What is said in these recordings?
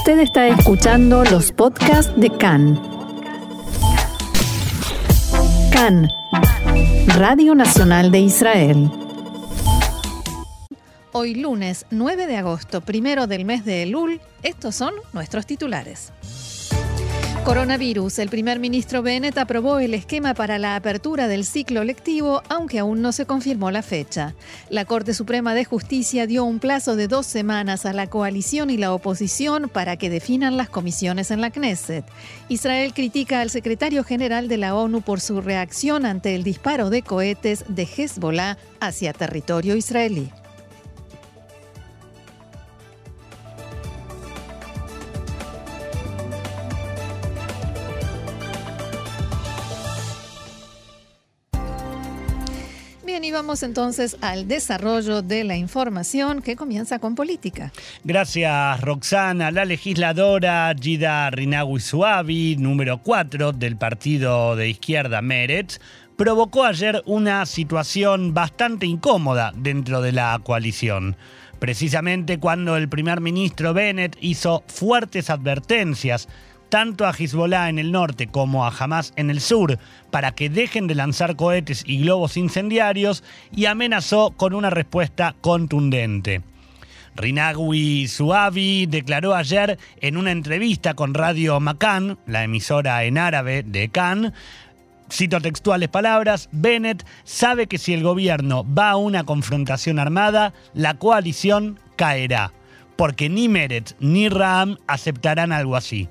Usted está escuchando los podcasts de CAN. CAN, Radio Nacional de Israel. Hoy lunes 9 de agosto, primero del mes de Elul, estos son nuestros titulares. Coronavirus. El primer ministro Bennett aprobó el esquema para la apertura del ciclo lectivo, aunque aún no se confirmó la fecha. La Corte Suprema de Justicia dio un plazo de dos semanas a la coalición y la oposición para que definan las comisiones en la Knesset. Israel critica al secretario general de la ONU por su reacción ante el disparo de cohetes de Hezbollah hacia territorio israelí. Y vamos entonces al desarrollo de la información que comienza con política. Gracias, Roxana. La legisladora Gida Rinawi Suavi, número 4 del partido de izquierda Meretz, provocó ayer una situación bastante incómoda dentro de la coalición. Precisamente cuando el primer ministro Bennett hizo fuertes advertencias tanto a Hezbollah en el norte como a Hamas en el sur para que dejen de lanzar cohetes y globos incendiarios y amenazó con una respuesta contundente. Rinagui Suavi declaró ayer en una entrevista con Radio Macan, la emisora en árabe de Cannes, cito textuales palabras, Bennett sabe que si el gobierno va a una confrontación armada, la coalición caerá, porque ni Meretz ni Ram aceptarán algo así.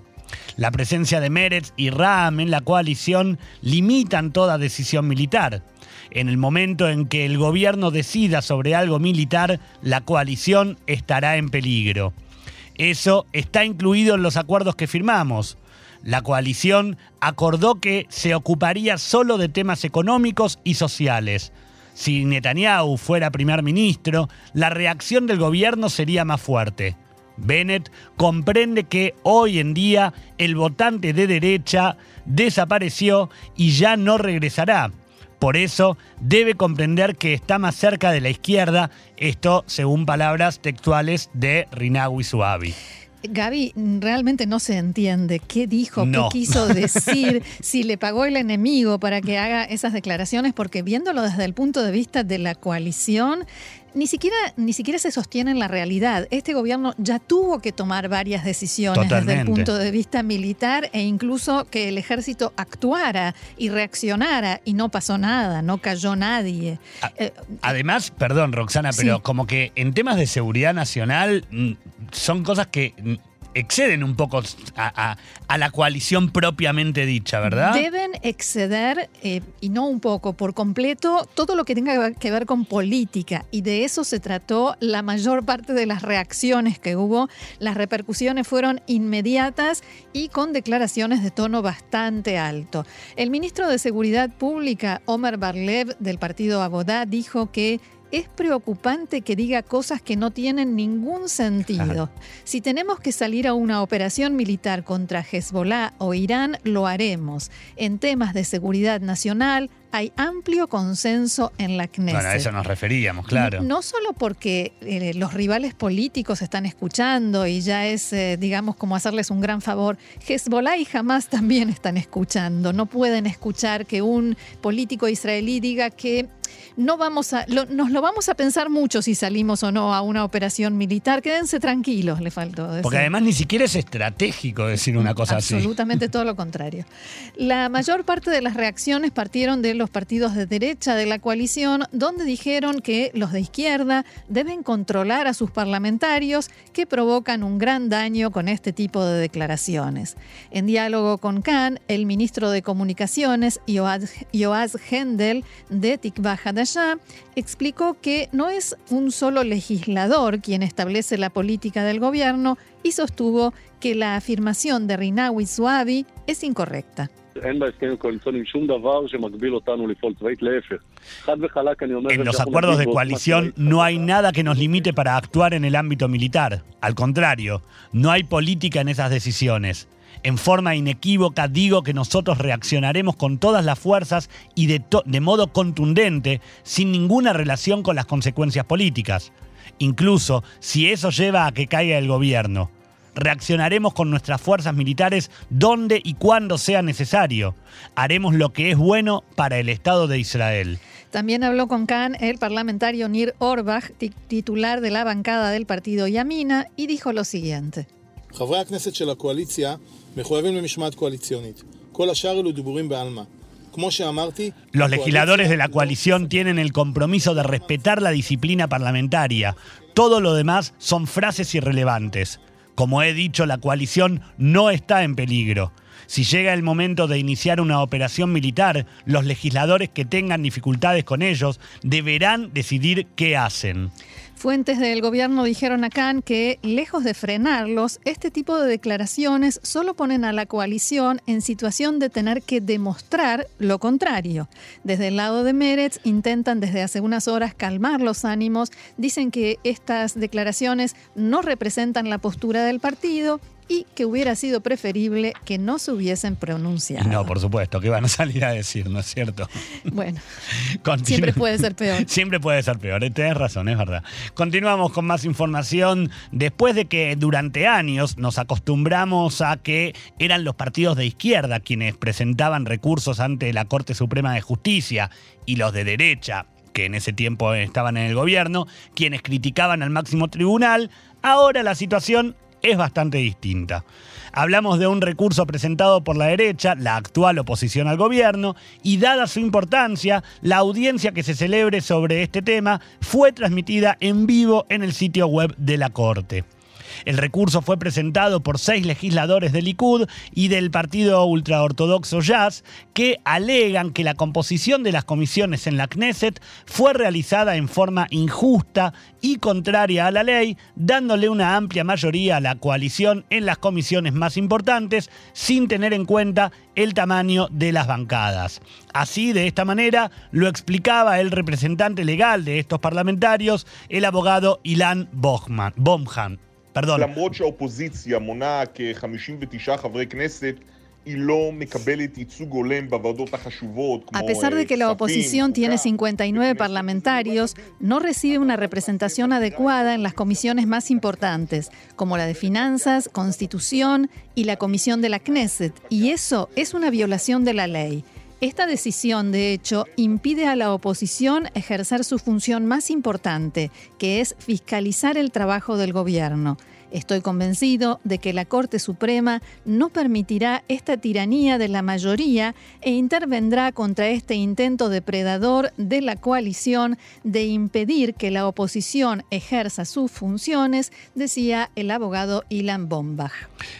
La presencia de Meretz y Ram en la coalición limitan toda decisión militar. En el momento en que el gobierno decida sobre algo militar, la coalición estará en peligro. Eso está incluido en los acuerdos que firmamos. La coalición acordó que se ocuparía solo de temas económicos y sociales. Si Netanyahu fuera primer ministro, la reacción del gobierno sería más fuerte. Bennett comprende que hoy en día el votante de derecha desapareció y ya no regresará. Por eso debe comprender que está más cerca de la izquierda, esto según palabras textuales de Rinawi Suavi. Gaby, realmente no se entiende qué dijo, No. qué quiso decir, si le pagó el enemigo para que haga esas declaraciones, porque viéndolo desde el punto de vista de la coalición, ni siquiera, ni siquiera se sostiene en la realidad. Este gobierno ya tuvo que tomar varias decisiones desde el punto de vista militar e incluso que el ejército actuara y reaccionara y no pasó nada, no cayó nadie. A- Eh, Además, perdón Roxana, pero Sí. como que en temas de seguridad nacional mm, son cosas que mm, exceden un poco a, la coalición propiamente dicha, ¿verdad? Deben exceder, eh, y no un poco, por completo, todo lo que tenga que ver con política. Y de eso se trató la mayor parte de las reacciones que hubo. Las repercusiones fueron inmediatas y con declaraciones de tono bastante alto. El ministro de Seguridad Pública, Omer Barlev, del partido Abodá, dijo que es preocupante que diga cosas que no tienen ningún sentido. Si tenemos que salir a una operación militar contra Hezbollah o Irán, lo haremos. En temas de seguridad nacional hay amplio consenso en la Knesset. Bueno, a eso nos referíamos, claro. No, no solo porque eh, los rivales políticos están escuchando y ya es, eh, digamos, como hacerles un gran favor. Hezbollah y Hamas también están escuchando. No pueden escuchar que un político israelí diga que no vamos a, lo- nos lo vamos a pensar mucho si salimos o no a una operación militar. Quédense tranquilos, le faltó decir. Porque además ni siquiera es estratégico decir una cosa así. Absolutamente todo lo contrario. La mayor parte de las reacciones partieron de los partidos de derecha de la coalición, donde dijeron que los de izquierda deben controlar a sus parlamentarios que provocan un gran daño con este tipo de declaraciones. En diálogo con Khan, el ministro de Comunicaciones, Yoaz Hendel, de Tikva Hadayá explicó que no es un solo legislador quien establece la política del gobierno y sostuvo que la afirmación de Rinawi Suabi es incorrecta. En los acuerdos de coalición no hay nada que nos limite para actuar en el ámbito militar. Al contrario, no hay política en esas decisiones. En forma inequívoca digo que nosotros reaccionaremos con todas las fuerzas y de, modo contundente, sin ninguna relación con las consecuencias políticas, incluso si eso lleva a que caiga el gobierno. reaccionaremos con nuestras fuerzas militares donde y cuando sea necesario. Haremos lo que es bueno para el Estado de Israel. También habló con Khan el parlamentario Nir Orbach, titular de la bancada del partido Yamina, y dijo lo siguiente. Los legisladores de la coalición tienen el compromiso de respetar la disciplina parlamentaria. Todo lo demás son frases irrelevantes. Como he dicho, la coalición no está en peligro. Si llega el momento de iniciar una operación militar, los legisladores que tengan dificultades con ellos deberán decidir qué hacen. Fuentes del gobierno dijeron a Khan que, lejos de frenarlos, este tipo de declaraciones solo ponen a la coalición en situación de tener que demostrar lo contrario. Desde el lado de Meretz intentan desde hace unas horas calmar los ánimos, dicen que estas declaraciones no representan la postura del partido y que hubiera sido preferible que no se hubiesen pronunciado. No, por supuesto, que van a salir a decir, ¿no es cierto? Bueno, siempre puede ser peor. Siempre puede ser peor, ¿eh? tenés razón, es verdad. Continuamos con más información. Después de que durante años nos acostumbramos a que eran los partidos de izquierda quienes presentaban recursos ante la Corte Suprema de Justicia y los de derecha que en ese tiempo estaban en el gobierno, quienes criticaban al máximo tribunal, ahora la situación es bastante distinta. Hablamos de un recurso presentado por la derecha, la actual oposición al gobierno, y dada su importancia, la audiencia que se celebre sobre este tema fue transmitida en vivo en el sitio web de la Corte. El recurso fue presentado por seis legisladores del Likud y del partido ultraortodoxo Jazz que alegan que la composición de las comisiones en la Knesset fue realizada en forma injusta y contraria a la ley, dándole una amplia mayoría a la coalición en las comisiones más importantes sin tener en cuenta el tamaño de las bancadas. Así, de esta manera, lo explicaba el representante legal de estos parlamentarios, el abogado Ilan Bomhan. Perdón. A pesar de que la oposición tiene 59 parlamentarios, no recibe una representación adecuada en las comisiones más importantes, como la de Finanzas, Constitución y la Comisión de la Knesset, y eso es una violación de la ley. Esta decisión, de hecho, impide a la oposición ejercer su función más importante, que es fiscalizar el trabajo del gobierno. Estoy convencido de que la Corte Suprema no permitirá esta tiranía de la mayoría e intervendrá contra este intento depredador de la coalición de impedir que la oposición ejerza sus funciones, decía el abogado Ilan Bombach.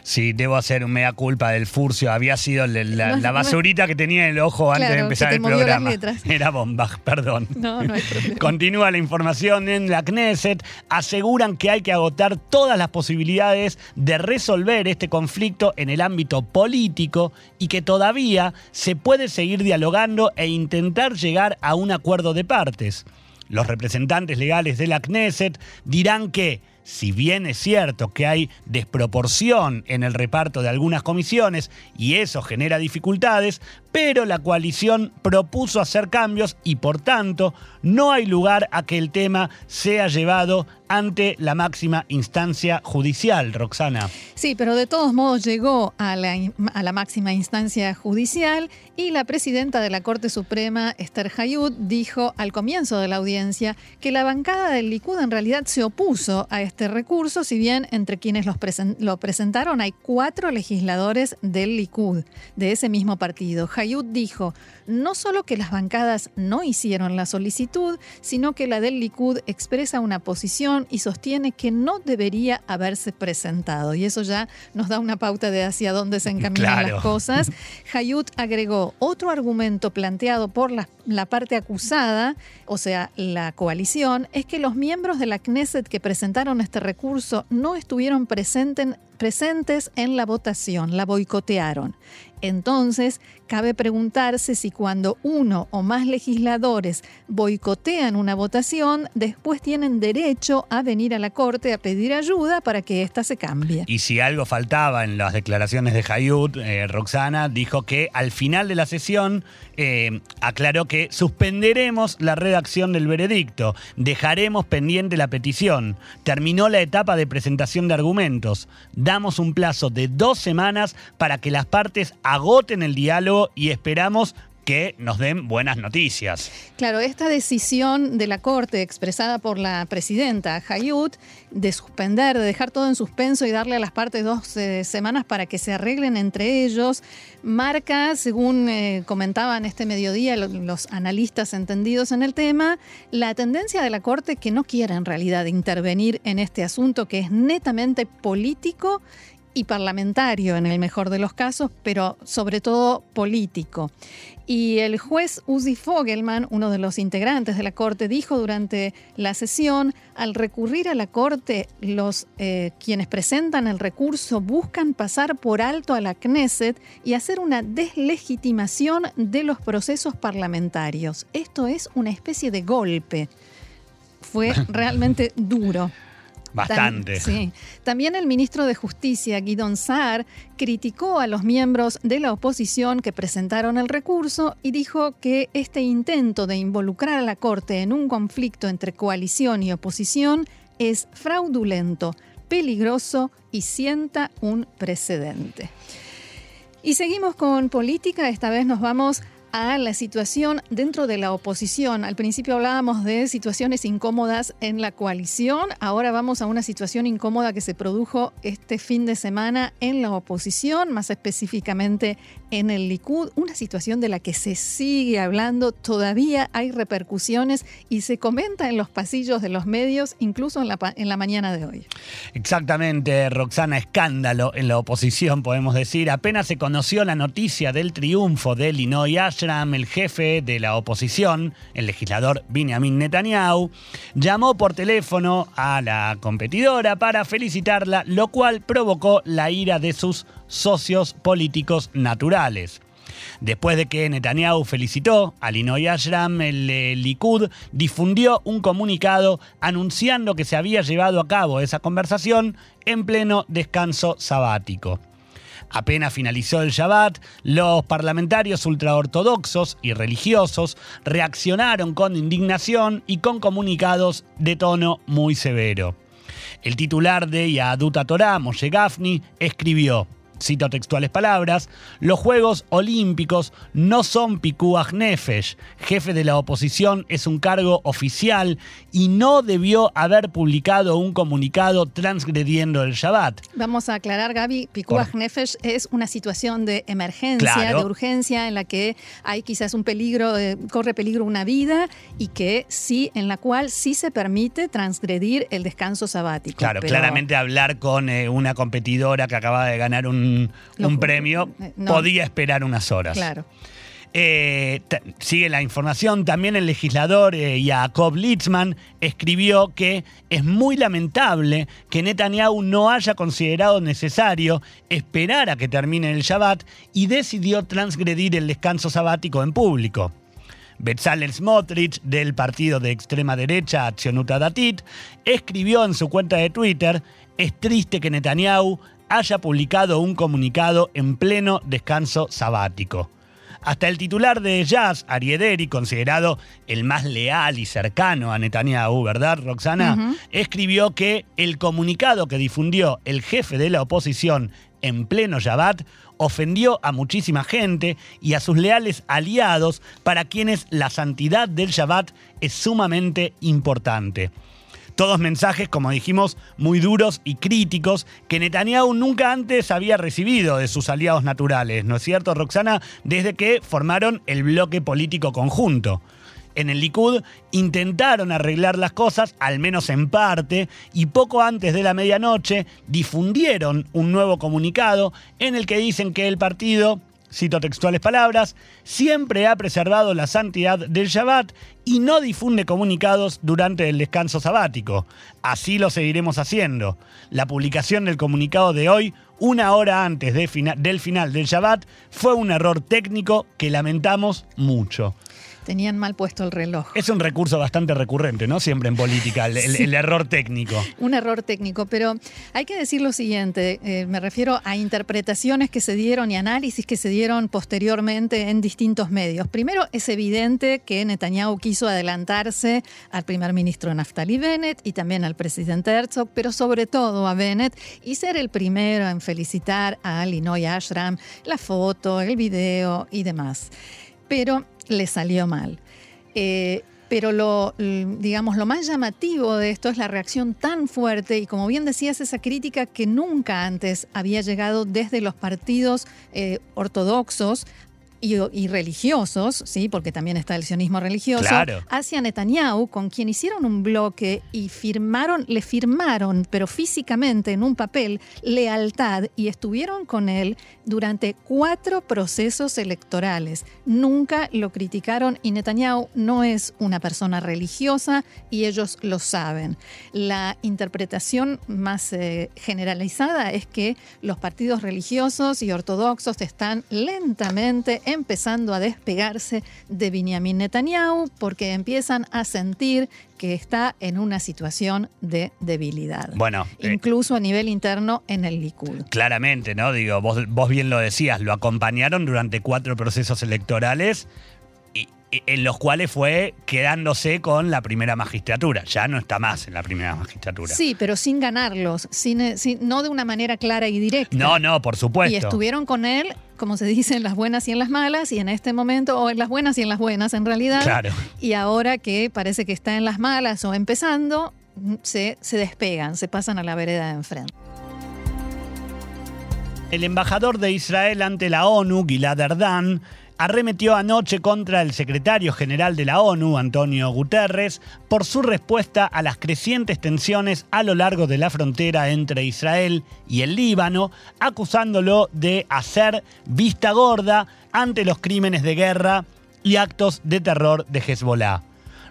Sí, debo hacer un mea culpa del furcio. Había sido la, basurita que tenía en el ojo antes de empezar el programa. Era Bombach, perdón. No, no hay problema. Continúa la información en la Knesset. Aseguran que hay que agotar todas las posibilidades de resolver este conflicto en el ámbito político y que todavía se puede seguir dialogando e intentar llegar a un acuerdo de partes. Los representantes legales de la Knesset dirán que si bien es cierto que hay desproporción en el reparto de algunas comisiones y eso genera dificultades, pero la coalición propuso hacer cambios y por tanto no hay lugar a que el tema sea llevado ante la máxima instancia judicial, Roxana. Sí, pero de todos modos llegó a la, máxima instancia judicial y la presidenta de la Corte Suprema, Esther Hayud, dijo al comienzo de la audiencia que la bancada del Likud en realidad se opuso a este recurso, si bien entre quienes lo presentaron hay cuatro legisladores del Likud, de ese mismo partido. Hayud dijo, no solo que las bancadas no hicieron la solicitud, sino que la del Likud expresa una posición y sostiene que no debería haberse presentado. Y eso ya nos da una pauta de hacia dónde se encaminan las cosas. Hayut agregó otro argumento planteado por la, la, parte acusada, o sea, la coalición, es que los miembros de la Knesset que presentaron este recurso no estuvieron presentes presentes en la votación, la boicotearon. Entonces, cabe preguntarse si cuando uno o más legisladores boicotean una votación, después tienen derecho a venir a la Corte a pedir ayuda para que ésta se cambie. Y si algo faltaba en las declaraciones de Hayut, eh, Roxana dijo que al final de la sesión eh, aclaró que suspenderemos la redacción del veredicto, dejaremos pendiente la petición, terminó la etapa de presentación de argumentos, damos un plazo de dos semanas para que las partes agoten el diálogo y esperamos que nos den buenas noticias. Claro, esta decisión de la Corte expresada por la presidenta Hayut de suspender, de dejar todo en suspenso y darle a las partes dos eh, semanas para que se arreglen entre ellos, marca, según eh, comentaban este mediodía los analistas entendidos en el tema, la tendencia de la Corte que no quiere en realidad intervenir en este asunto que es netamente político y parlamentario en el mejor de los casos, pero sobre todo político. Y el juez Uzi Fogelman, uno de los integrantes de la Corte, dijo durante la sesión, al recurrir a la Corte, los eh, quienes presentan el recurso buscan pasar por alto a la Knesset y hacer una deslegitimación de los procesos parlamentarios. Esto es una especie de golpe. Fue realmente duro. Bastante. sí. También el ministro de Justicia, Guidon Saar, criticó a los miembros de la oposición que presentaron el recurso y dijo que este intento de involucrar a la Corte en un conflicto entre coalición y oposición es fraudulento, peligroso y sienta un precedente. Y seguimos con política, esta vez nos vamos a la situación dentro de la oposición. Al principio hablábamos de situaciones incómodas en la coalición, ahora vamos a una situación incómoda que se produjo este fin de semana en la oposición, más específicamente en el Likud, una situación de la que se sigue hablando, todavía hay repercusiones y se comenta en los pasillos de los medios, incluso en la, mañana de hoy. Exactamente, Roxana, escándalo en la oposición, podemos decir. Apenas se conoció la noticia del triunfo de Linoy Ashram, el jefe de la oposición, el legislador Benjamin Netanyahu, llamó por teléfono a la competidora para felicitarla, lo cual provocó la ira de sus socios políticos naturales. Después de que Netanyahu felicitó a Linoy Ashram, el Likud difundió un comunicado anunciando que se había llevado a cabo esa conversación en pleno descanso sabático. Apenas finalizó el Shabbat, los parlamentarios ultraortodoxos y religiosos reaccionaron con indignación y con comunicados de tono muy severo. El titular de Yaduta Torah, Moshe Gafni, escribió: cito textuales palabras, los Juegos Olímpicos no son Pikuach Nefesh, jefe de la oposición es un cargo oficial y no debió haber publicado un comunicado transgrediendo el Shabbat. Vamos a aclarar, Gaby, Pikuach Nefesh es una situación de emergencia, de urgencia, en la que hay quizás un peligro, eh, corre peligro una vida y que sí, en la cual sí se permite transgredir el descanso sabático. Claro, claramente hablar con eh, una competidora que acaba de ganar un un, premio, eh, podía esperar unas horas. Claro. Eh, sigue la información, también el legislador eh, Jacob Litzman escribió que es muy lamentable que Netanyahu no haya considerado necesario esperar a que termine el Shabbat y decidió transgredir el descanso sabático en público. Bezalel Smotrich, del partido de extrema derecha Accionuta Datit, escribió en su cuenta de Twitter, es triste que Netanyahu haya publicado un comunicado en pleno descanso sabático. Hasta el titular de Jazz, Ariederi, considerado el más leal y cercano a Netanyahu, ¿verdad, Roxana? Escribió que el comunicado que difundió el jefe de la oposición en pleno Shabbat ofendió a muchísima gente y a sus leales aliados para quienes la santidad del Shabbat es sumamente importante. Todos mensajes, como dijimos, muy duros y críticos que Netanyahu nunca antes había recibido de sus aliados naturales, ¿no es cierto, Roxana? Desde que formaron el bloque político conjunto en el Likud intentaron arreglar las cosas, al menos en parte, y poco antes de la medianoche difundieron un nuevo comunicado en el que dicen que el partido cito textuales palabras, siempre ha preservado la santidad del Shabbat y no difunde comunicados durante el descanso sabático. Así lo seguiremos haciendo. La publicación del comunicado de hoy, una hora antes del final del Shabbat, fue un error técnico que lamentamos mucho. Tenían mal puesto el reloj. Es un recurso bastante recurrente, ¿no? Siempre en política, el, error técnico. Un error técnico, pero hay que decir lo siguiente, eh, me refiero a interpretaciones que se dieron y análisis que se dieron posteriormente en distintos medios. Primero, es evidente que Netanyahu quiso adelantarse al primer ministro Naftali Bennett y también al presidente Herzog, pero sobre todo a Bennett y ser el primero en felicitar a Linoy Ashram, la foto, el video y demás. Pero le salió mal. Eh, pero lo, digamos, lo más llamativo de esto es la reacción tan fuerte y como bien decías, esa crítica que nunca antes había llegado desde los partidos eh, ortodoxos y, religiosos, ¿sí? porque también está el sionismo religioso, hacia Netanyahu, con quien hicieron un bloque y firmaron, le firmaron, pero físicamente en un papel, lealtad y estuvieron con él durante cuatro procesos electorales. Nunca lo criticaron y Netanyahu no es una persona religiosa y ellos lo saben. La interpretación más eh, generalizada es que los partidos religiosos y ortodoxos están lentamente empezando a despegarse de Benjamin Netanyahu porque empiezan a sentir que está en una situación de debilidad. Bueno, eh, incluso a nivel interno en el Likud. Claramente, ¿no? Digo, vos, vos bien lo decías, lo acompañaron durante cuatro procesos electorales en los cuales fue quedándose con la primera magistratura. Ya no está más en la primera magistratura. Sí, pero sin ganarlos, sin, eh, no de una manera clara y directa. No, no, por supuesto. Y estuvieron con él, como se dice, en las buenas y en las malas, y en este momento, o en las buenas y en las buenas en realidad. Claro. Y ahora que parece que está en las malas o empezando, se, se despegan, se pasan a la vereda de enfrente. El embajador de Israel ante la ONU, Gilad Erdan, arremetió anoche contra el secretario general de la ONU, Antonio Guterres, por su respuesta a las crecientes tensiones a lo largo de la frontera entre Israel y el Líbano, acusándolo de hacer vista gorda ante los crímenes de guerra y actos de terror de Hezbollah.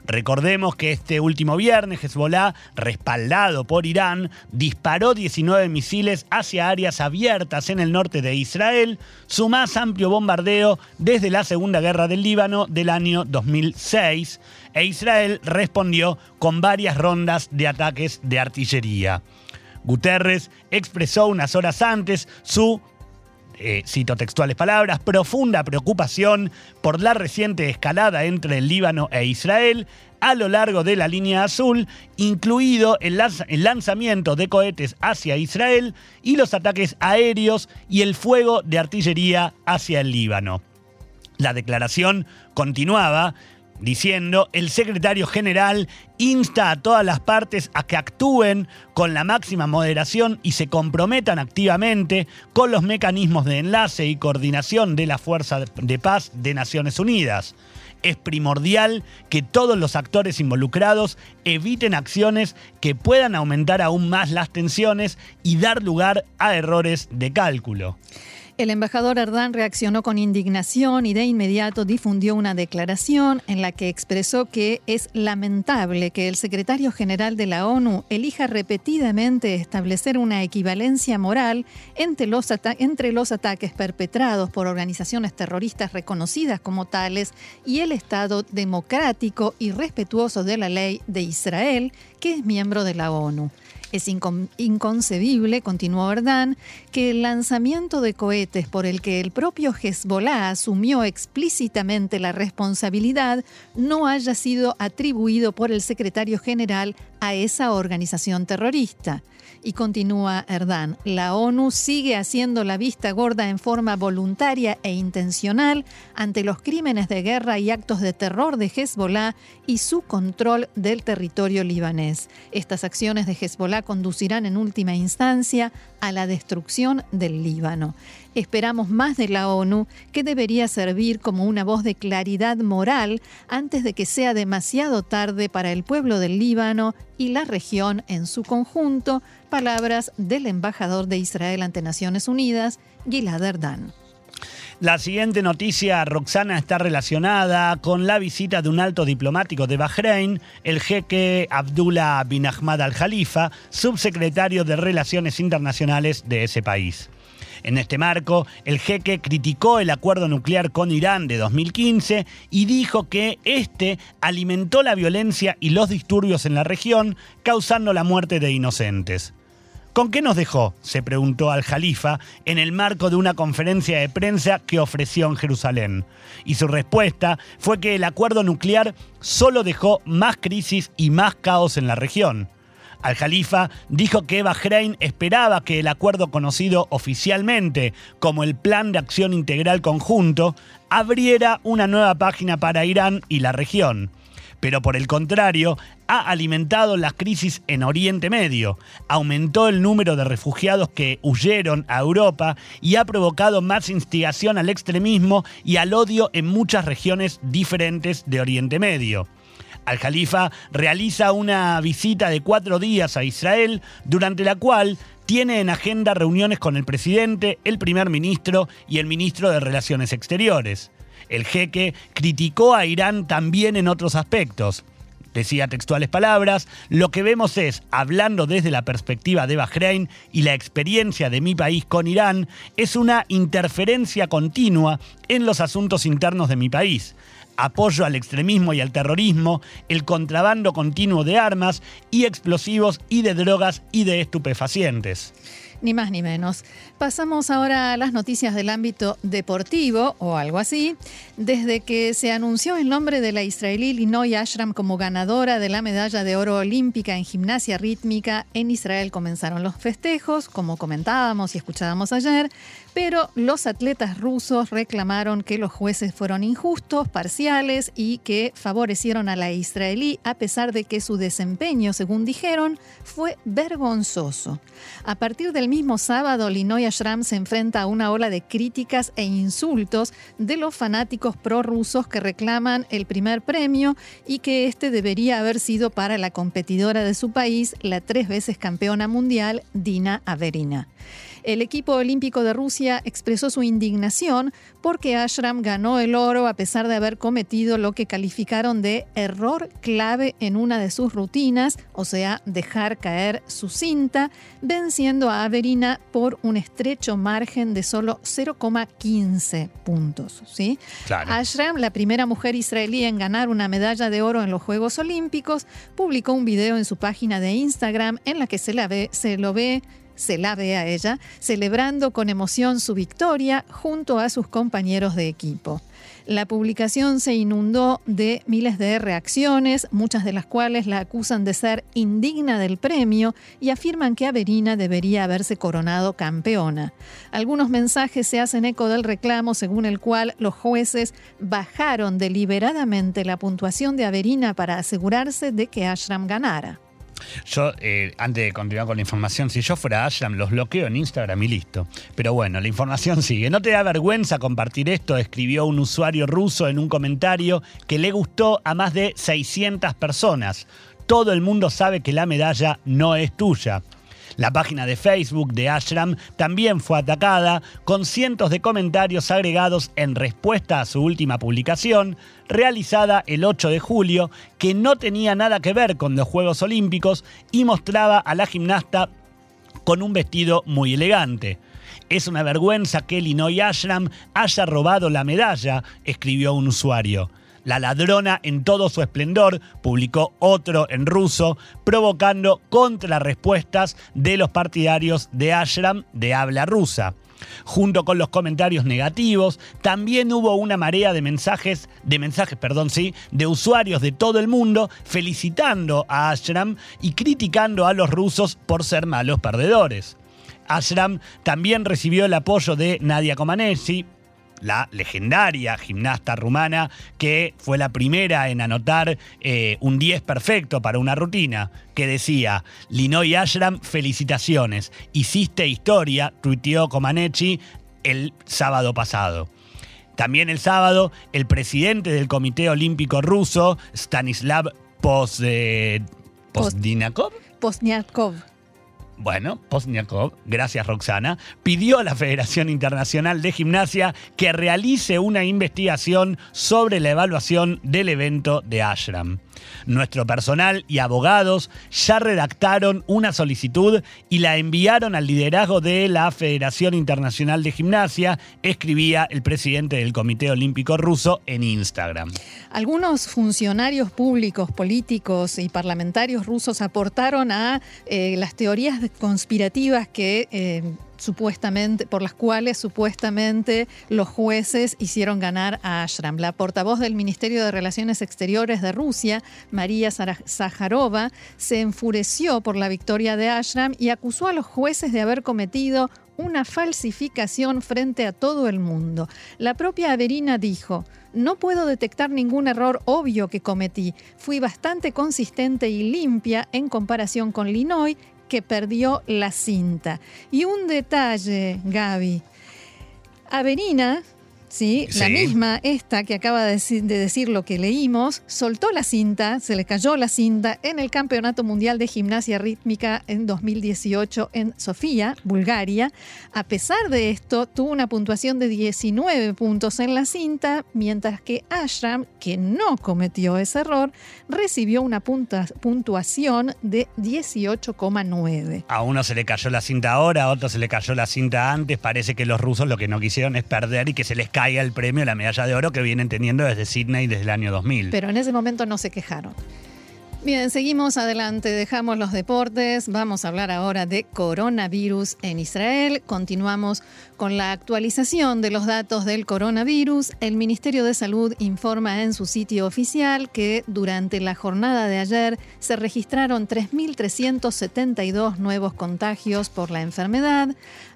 Recordemos que este último viernes Hezbollah, respaldado por Irán, disparó 19 misiles hacia áreas abiertas en el norte de Israel, su más amplio bombardeo desde la Segunda Guerra del Líbano del año 2006, e Israel respondió con varias rondas de ataques de artillería. Guterres expresó unas horas antes su eh, cito textuales palabras, profunda preocupación por la reciente escalada entre el Líbano e Israel a lo largo de la línea azul, incluido el, lanzamiento de cohetes hacia Israel y los ataques aéreos y el fuego de artillería hacia el Líbano. La declaración continuaba diciendo, el secretario general insta a todas las partes a que actúen con la máxima moderación y se comprometan activamente con los mecanismos de enlace y coordinación de la Fuerza de Paz de Naciones Unidas. Es primordial que todos los actores involucrados eviten acciones que puedan aumentar aún más las tensiones y dar lugar a errores de cálculo. El embajador Ardán reaccionó con indignación y de inmediato difundió una declaración en la que expresó que es lamentable que el secretario general de la ONU elija repetidamente establecer una equivalencia moral entre los, entre los ataques perpetrados por organizaciones terroristas reconocidas como tales y el Estado democrático y respetuoso de la ley de Israel, que es miembro de la ONU. Es inconcebible, continuó Erdán, que el lanzamiento de cohetes por el que el propio Hezbollah asumió explícitamente la responsabilidad no haya sido atribuido por el secretario general a esa organización terrorista. Y continúa Erdán, la ONU sigue haciendo la vista gorda en forma voluntaria e intencional ante los crímenes de guerra y actos de terror de Hezbollah y su control del territorio libanés. Estas acciones de Hezbollah conducirán en última instancia a la destrucción del Líbano. Esperamos más de la ONU, que debería servir como una voz de claridad moral antes de que sea demasiado tarde para el pueblo del Líbano y la región en su conjunto, palabras del embajador de Israel ante Naciones Unidas, Gilad Erdan. La siguiente noticia, Roxana, está relacionada con la visita de un alto diplomático de Bahrein, el jeque Abdullah bin Ahmad al-Khalifa, subsecretario de Relaciones Internacionales de ese país. En este marco, el jeque criticó el acuerdo nuclear con Irán de 2015 y dijo que este alimentó la violencia y los disturbios en la región, causando la muerte de inocentes. ¿Con qué nos dejó? se preguntó al Jalifa en el marco de una conferencia de prensa que ofreció en Jerusalén. Y su respuesta fue que el acuerdo nuclear solo dejó más crisis y más caos en la región. Al Jalifa dijo que Bahrein esperaba que el acuerdo conocido oficialmente como el Plan de Acción Integral Conjunto abriera una nueva página para Irán y la región pero por el contrario, ha alimentado las crisis en Oriente Medio, aumentó el número de refugiados que huyeron a Europa y ha provocado más instigación al extremismo y al odio en muchas regiones diferentes de Oriente Medio. Al Jalifa realiza una visita de cuatro días a Israel, durante la cual tiene en agenda reuniones con el presidente, el primer ministro y el ministro de Relaciones Exteriores. El jeque criticó a Irán también en otros aspectos. Decía textuales palabras, lo que vemos es, hablando desde la perspectiva de Bahrein y la experiencia de mi país con Irán, es una interferencia continua en los asuntos internos de mi país apoyo al extremismo y al terrorismo, el contrabando continuo de armas y explosivos y de drogas y de estupefacientes. Ni más ni menos. Pasamos ahora a las noticias del ámbito deportivo o algo así. Desde que se anunció el nombre de la israelí Linoy Ashram como ganadora de la medalla de oro olímpica en gimnasia rítmica, en Israel comenzaron los festejos, como comentábamos y escuchábamos ayer, pero los atletas rusos reclamaron que los jueces fueron injustos, parciales y que favorecieron a la israelí a pesar de que su desempeño, según dijeron, fue vergonzoso. A partir del mismo sábado, Linoy Ashram se enfrenta a una ola de críticas e insultos de los fanáticos prorrusos que reclaman el primer premio y que este debería haber sido para la competidora de su país, la tres veces campeona mundial, Dina Averina. El equipo olímpico de Rusia expresó su indignación porque Ashram ganó el oro a pesar de haber cometido lo que calificaron de error clave en una de sus rutinas, o sea, dejar caer su cinta, venciendo a Averina por un estrecho margen de solo 0,15 puntos. ¿sí? Ashram, la primera mujer israelí en ganar una medalla de oro en los Juegos Olímpicos, publicó un video en su página de Instagram en la que se, la ve, se lo ve se la ve a ella, celebrando con emoción su victoria junto a sus compañeros de equipo. La publicación se inundó de miles de reacciones, muchas de las cuales la acusan de ser indigna del premio y afirman que Averina debería haberse coronado campeona. Algunos mensajes se hacen eco del reclamo según el cual los jueces bajaron deliberadamente la puntuación de Averina para asegurarse de que Ashram ganara. Yo, eh, antes de continuar con la información, si yo fuera Ashram, los bloqueo en Instagram y listo. Pero bueno, la información sigue. ¿No te da vergüenza compartir esto? Escribió un usuario ruso en un comentario que le gustó a más de 600 personas. Todo el mundo sabe que la medalla no es tuya. La página de Facebook de Ashram también fue atacada, con cientos de comentarios agregados en respuesta a su última publicación, realizada el 8 de julio, que no tenía nada que ver con los Juegos Olímpicos y mostraba a la gimnasta con un vestido muy elegante. Es una vergüenza que Linoy Ashram haya robado la medalla, escribió un usuario. La ladrona en todo su esplendor, publicó otro en ruso, provocando contrarrespuestas de los partidarios de Ashram de habla rusa. Junto con los comentarios negativos, también hubo una marea de mensajes, de mensajes, perdón, sí, de usuarios de todo el mundo felicitando a Ashram y criticando a los rusos por ser malos perdedores. Ashram también recibió el apoyo de Nadia Comaneci, la legendaria gimnasta rumana que fue la primera en anotar eh, un 10 perfecto para una rutina, que decía, Linoy Ashram, felicitaciones, hiciste historia, tuiteó Comaneci el sábado pasado. También el sábado, el presidente del Comité Olímpico Ruso, Stanislav Pozdinakov, Posniakov Bueno, Posniakov, gracias Roxana, pidió a la Federación Internacional de Gimnasia que realice una investigación sobre la evaluación del evento de Ashram. Nuestro personal y abogados ya redactaron una solicitud y la enviaron al liderazgo de la Federación Internacional de Gimnasia, escribía el presidente del Comité Olímpico Ruso en Instagram. Algunos funcionarios públicos, políticos y parlamentarios rusos aportaron a eh, las teorías conspirativas que eh, supuestamente, por las cuales supuestamente los jueces hicieron ganar a Ashram. La portavoz del Ministerio de Relaciones Exteriores de Rusia, María Zaharova, se enfureció por la victoria de Ashram y acusó a los jueces de haber cometido una falsificación frente a todo el mundo. La propia Averina dijo, no puedo detectar ningún error obvio que cometí. Fui bastante consistente y limpia en comparación con Linoy, que perdió la cinta. Y un detalle, Gaby. Averina ¿sí? La misma, esta que acaba de decir, lo que leímos, soltó la cinta, se le cayó la cinta en el Campeonato Mundial de Gimnasia Rítmica en 2018 en Sofía, Bulgaria. A pesar de esto, tuvo una puntuación de 19 puntos en la cinta, mientras que Ashram, que no cometió ese error, recibió una puntuación de 18,9. A uno se le cayó la cinta ahora, a otro se le cayó la cinta antes. Parece que los rusos lo que no quisieron es perder y que se les caiga el premio, la medalla de oro que vienen teniendo desde Sydney desde el año 2000. Pero en ese momento no se quejaron. Bien, seguimos adelante, dejamos los deportes, vamos a hablar ahora de coronavirus en Israel. Continuamos con la actualización de los datos del coronavirus. El Ministerio de Salud informa en su sitio oficial que durante la jornada de ayer se registraron 3.372 nuevos contagios por la enfermedad.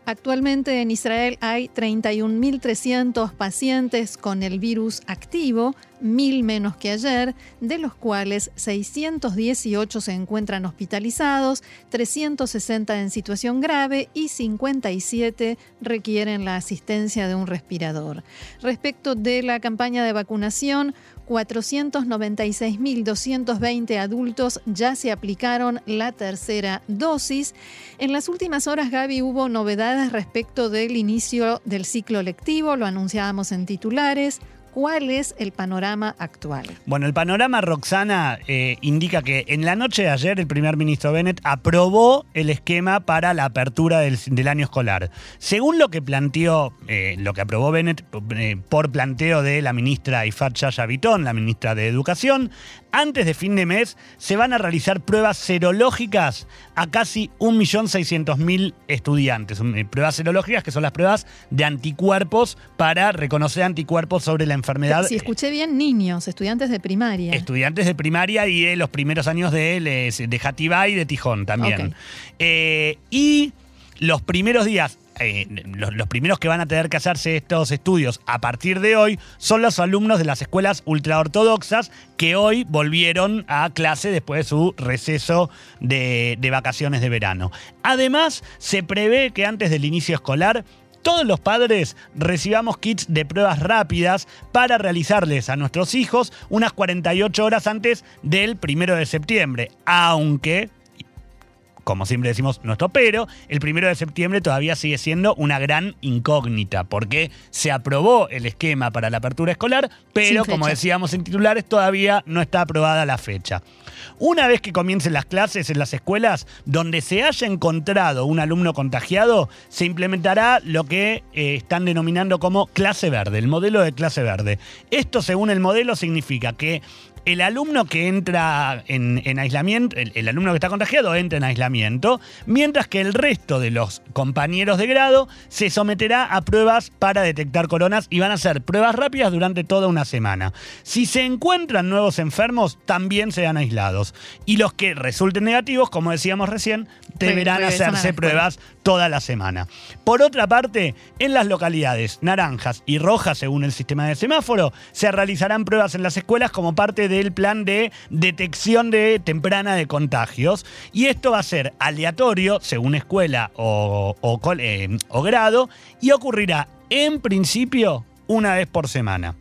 Actualmente en Israel hay 31.300 pacientes con el virus activo, mil menos que ayer, de los cuales 618 se encuentran hospitalizados, 360 en situación grave y 57 requieren la asistencia de un respirador. Respecto de la campaña de vacunación, 496.220 adultos ya se aplicaron la tercera dosis. En las últimas horas, Gaby, hubo novedades respecto del inicio del ciclo lectivo, lo anunciábamos en titulares. ¿Cuál es el panorama actual? Bueno, el panorama, Roxana, eh, indica que en la noche de ayer el primer ministro Bennett aprobó el esquema para la apertura del, año escolar. Según lo que planteó, eh, lo que aprobó Bennett eh, por planteo de la ministra Ifat Yaya la ministra de Educación, antes de fin de mes se van a realizar pruebas serológicas a casi 1.600.000 estudiantes. Pruebas serológicas que son las pruebas de anticuerpos para reconocer anticuerpos sobre la enfermedad. Si escuché bien, niños, estudiantes de primaria. Estudiantes de primaria y de los primeros años de, de Jatibá y de Tijón también. Eh, y los primeros días eh, los, primeros que van a tener que hacerse estos estudios a partir de hoy son los alumnos de las escuelas ultraortodoxas que hoy volvieron a clase después de su receso de vacaciones de verano. Además, se prevé que antes del inicio escolar todos los padres recibamos kits de pruebas rápidas para realizarles a nuestros hijos unas 48 horas antes del primero de septiembre, aunque como siempre decimos, nuestro pero, el primero de septiembre todavía sigue siendo una gran incógnita, porque se aprobó el esquema para la apertura escolar, pero como decíamos en titulares, todavía no está aprobada la fecha. Una vez que comiencen las clases en las escuelas donde se haya encontrado un alumno contagiado, se implementará lo que eh, están denominando como clase verde, el modelo de clase verde. Esto, según el modelo, significa que el alumno que entra en, aislamiento, el, alumno que está contagiado entra en aislamiento, mientras que el resto de los compañeros de grado se someterá a pruebas para detectar coronas y van a ser pruebas rápidas durante toda una semana. Si se encuentran nuevos enfermos, también serán aislados. Y los que resulten negativos, como decíamos recién, deberán hacerse pruebas toda la semana. Por otra parte, en las localidades naranjas y rojas, según el sistema de semáforo, se realizarán pruebas en las escuelas como parte del plan de detección de temprana de contagios. Y esto va a ser aleatorio, según escuela o, eh, o grado, y ocurrirá en principio una vez por semana.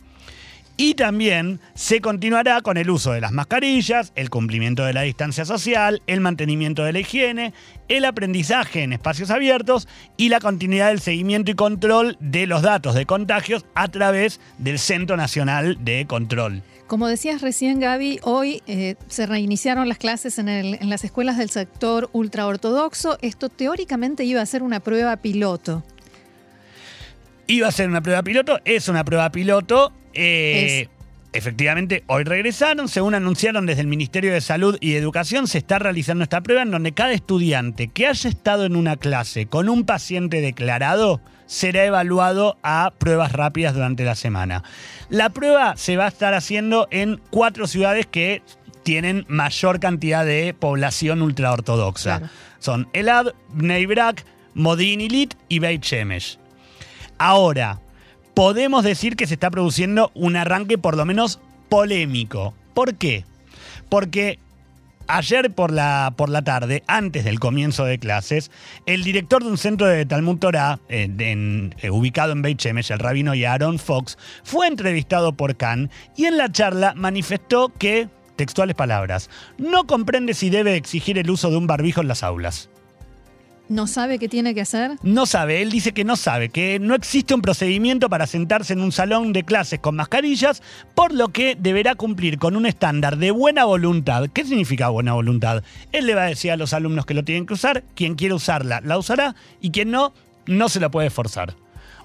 Y también se continuará con el uso de las mascarillas, el cumplimiento de la distancia social, el mantenimiento de la higiene, el aprendizaje en espacios abiertos y la continuidad del seguimiento y control de los datos de contagios a través del Centro Nacional de Control. Como decías recién, Gaby, hoy eh, se reiniciaron las clases en, en las escuelas del sector ultraortodoxo. Esto teóricamente iba a ser una prueba piloto. Iba a ser una prueba piloto, es una prueba piloto. eh, Efectivamente, hoy regresaron. Según anunciaron desde el Ministerio de Salud y Educación, se está realizando esta prueba en donde cada estudiante que haya estado en una clase con un paciente declarado será evaluado a pruebas rápidas durante la semana. La prueba se va a estar haciendo en cuatro ciudades que tienen mayor cantidad de población ultraortodoxa. Claro. Son Elad, Bnei Brak, Modin Ilit y Beit Shemesh. Ahora, podemos decir que se está produciendo un arranque por lo menos polémico. ¿Por qué? Porque ayer por la, por la tarde, antes del comienzo de clases, el director de un centro de Talmud Torah, eh, ubicado en Beit Shemesh, el rabino Aaron Fox, fue entrevistado por Khan y en la charla manifestó que, textuales palabras, no comprende si debe exigir el uso de un barbijo en las aulas. ¿No sabe qué tiene que hacer? No sabe, él dice que no sabe, que no existe un procedimiento para sentarse en un salón de clases con mascarillas, por lo que deberá cumplir con un estándar de buena voluntad. ¿Qué significa buena voluntad? Él le va a decir a los alumnos que lo tienen que usar, quien quiere usarla, la usará, y quien no, no se lo puede forzar.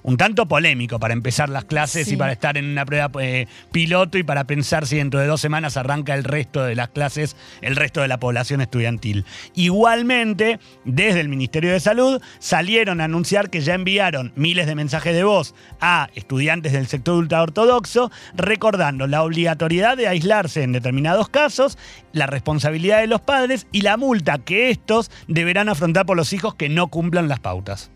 Un tanto polémico para empezar las clases Sí. y para estar en una prueba eh, piloto y para pensar si dentro de dos semanas arranca el resto de las clases, el resto de la población estudiantil. Igualmente, desde el Ministerio de Salud salieron a anunciar que ya enviaron miles de mensajes de voz a estudiantes del sector ultraortodoxo, recordando la obligatoriedad de aislarse en determinados casos, la responsabilidad de los padres y la multa que estos deberán afrontar por los hijos que no cumplan las pautas.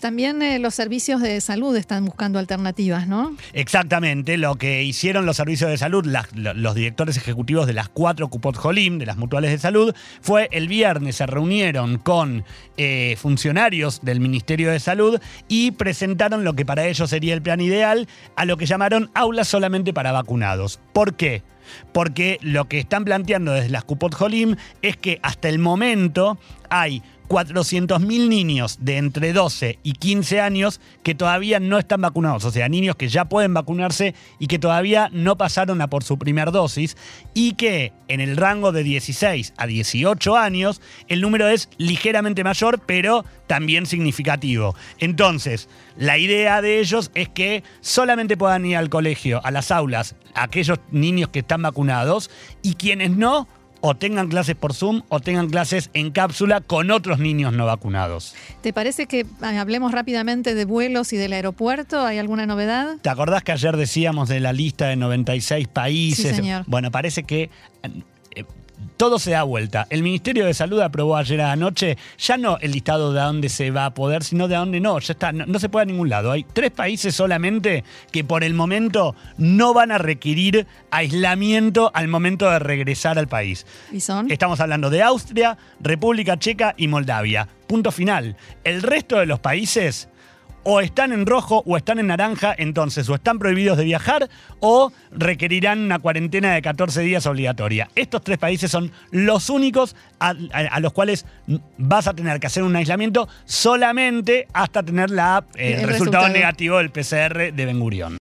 También eh, los servicios de salud están buscando alternativas, ¿no? Exactamente, lo que hicieron los servicios de salud, los directores ejecutivos de las cuatro Cupot Jolim, de las mutuales de salud, fue el viernes, se reunieron con eh, funcionarios del Ministerio de Salud y presentaron lo que para ellos sería el plan ideal, a lo que llamaron aulas solamente para vacunados. ¿Por qué? Porque lo que están planteando desde las Cupot Jolim es que hasta el momento hay 400.000 niños de entre 12 y 15 años que todavía no están vacunados, o sea, niños que ya pueden vacunarse y que todavía no pasaron a por su primer dosis y que en el rango de 16 a 18 años el número es ligeramente mayor, pero también significativo. Entonces, la idea de ellos es que solamente puedan ir al colegio, a las aulas, aquellos niños que están vacunados y quienes no o tengan clases por Zoom o tengan clases en cápsula con otros niños no vacunados. ¿Te parece que ah, hablemos rápidamente de vuelos y del aeropuerto? ¿Hay alguna novedad? ¿Te acordás que ayer decíamos de la lista de 96 países? Sí, señor. Bueno, parece que todo se da vuelta. El Ministerio de Salud aprobó ayer anoche ya no el listado de a dónde se va a poder, sino de a dónde no. Ya está, no, no se puede a ningún lado. Hay tres países solamente que por el momento no van a requerir aislamiento al momento de regresar al país. ¿Y son? Estamos hablando de Austria, República Checa y Moldavia. Punto final. El resto de los países o están en rojo o están en naranja, entonces o están prohibidos de viajar o requerirán una cuarentena de 14 días obligatoria. Estos tres países son los únicos a, a- a los cuales vas a tener que hacer un aislamiento solamente hasta tener la, eh, El resultado resultado. negativo del PCR de Ben Gurión.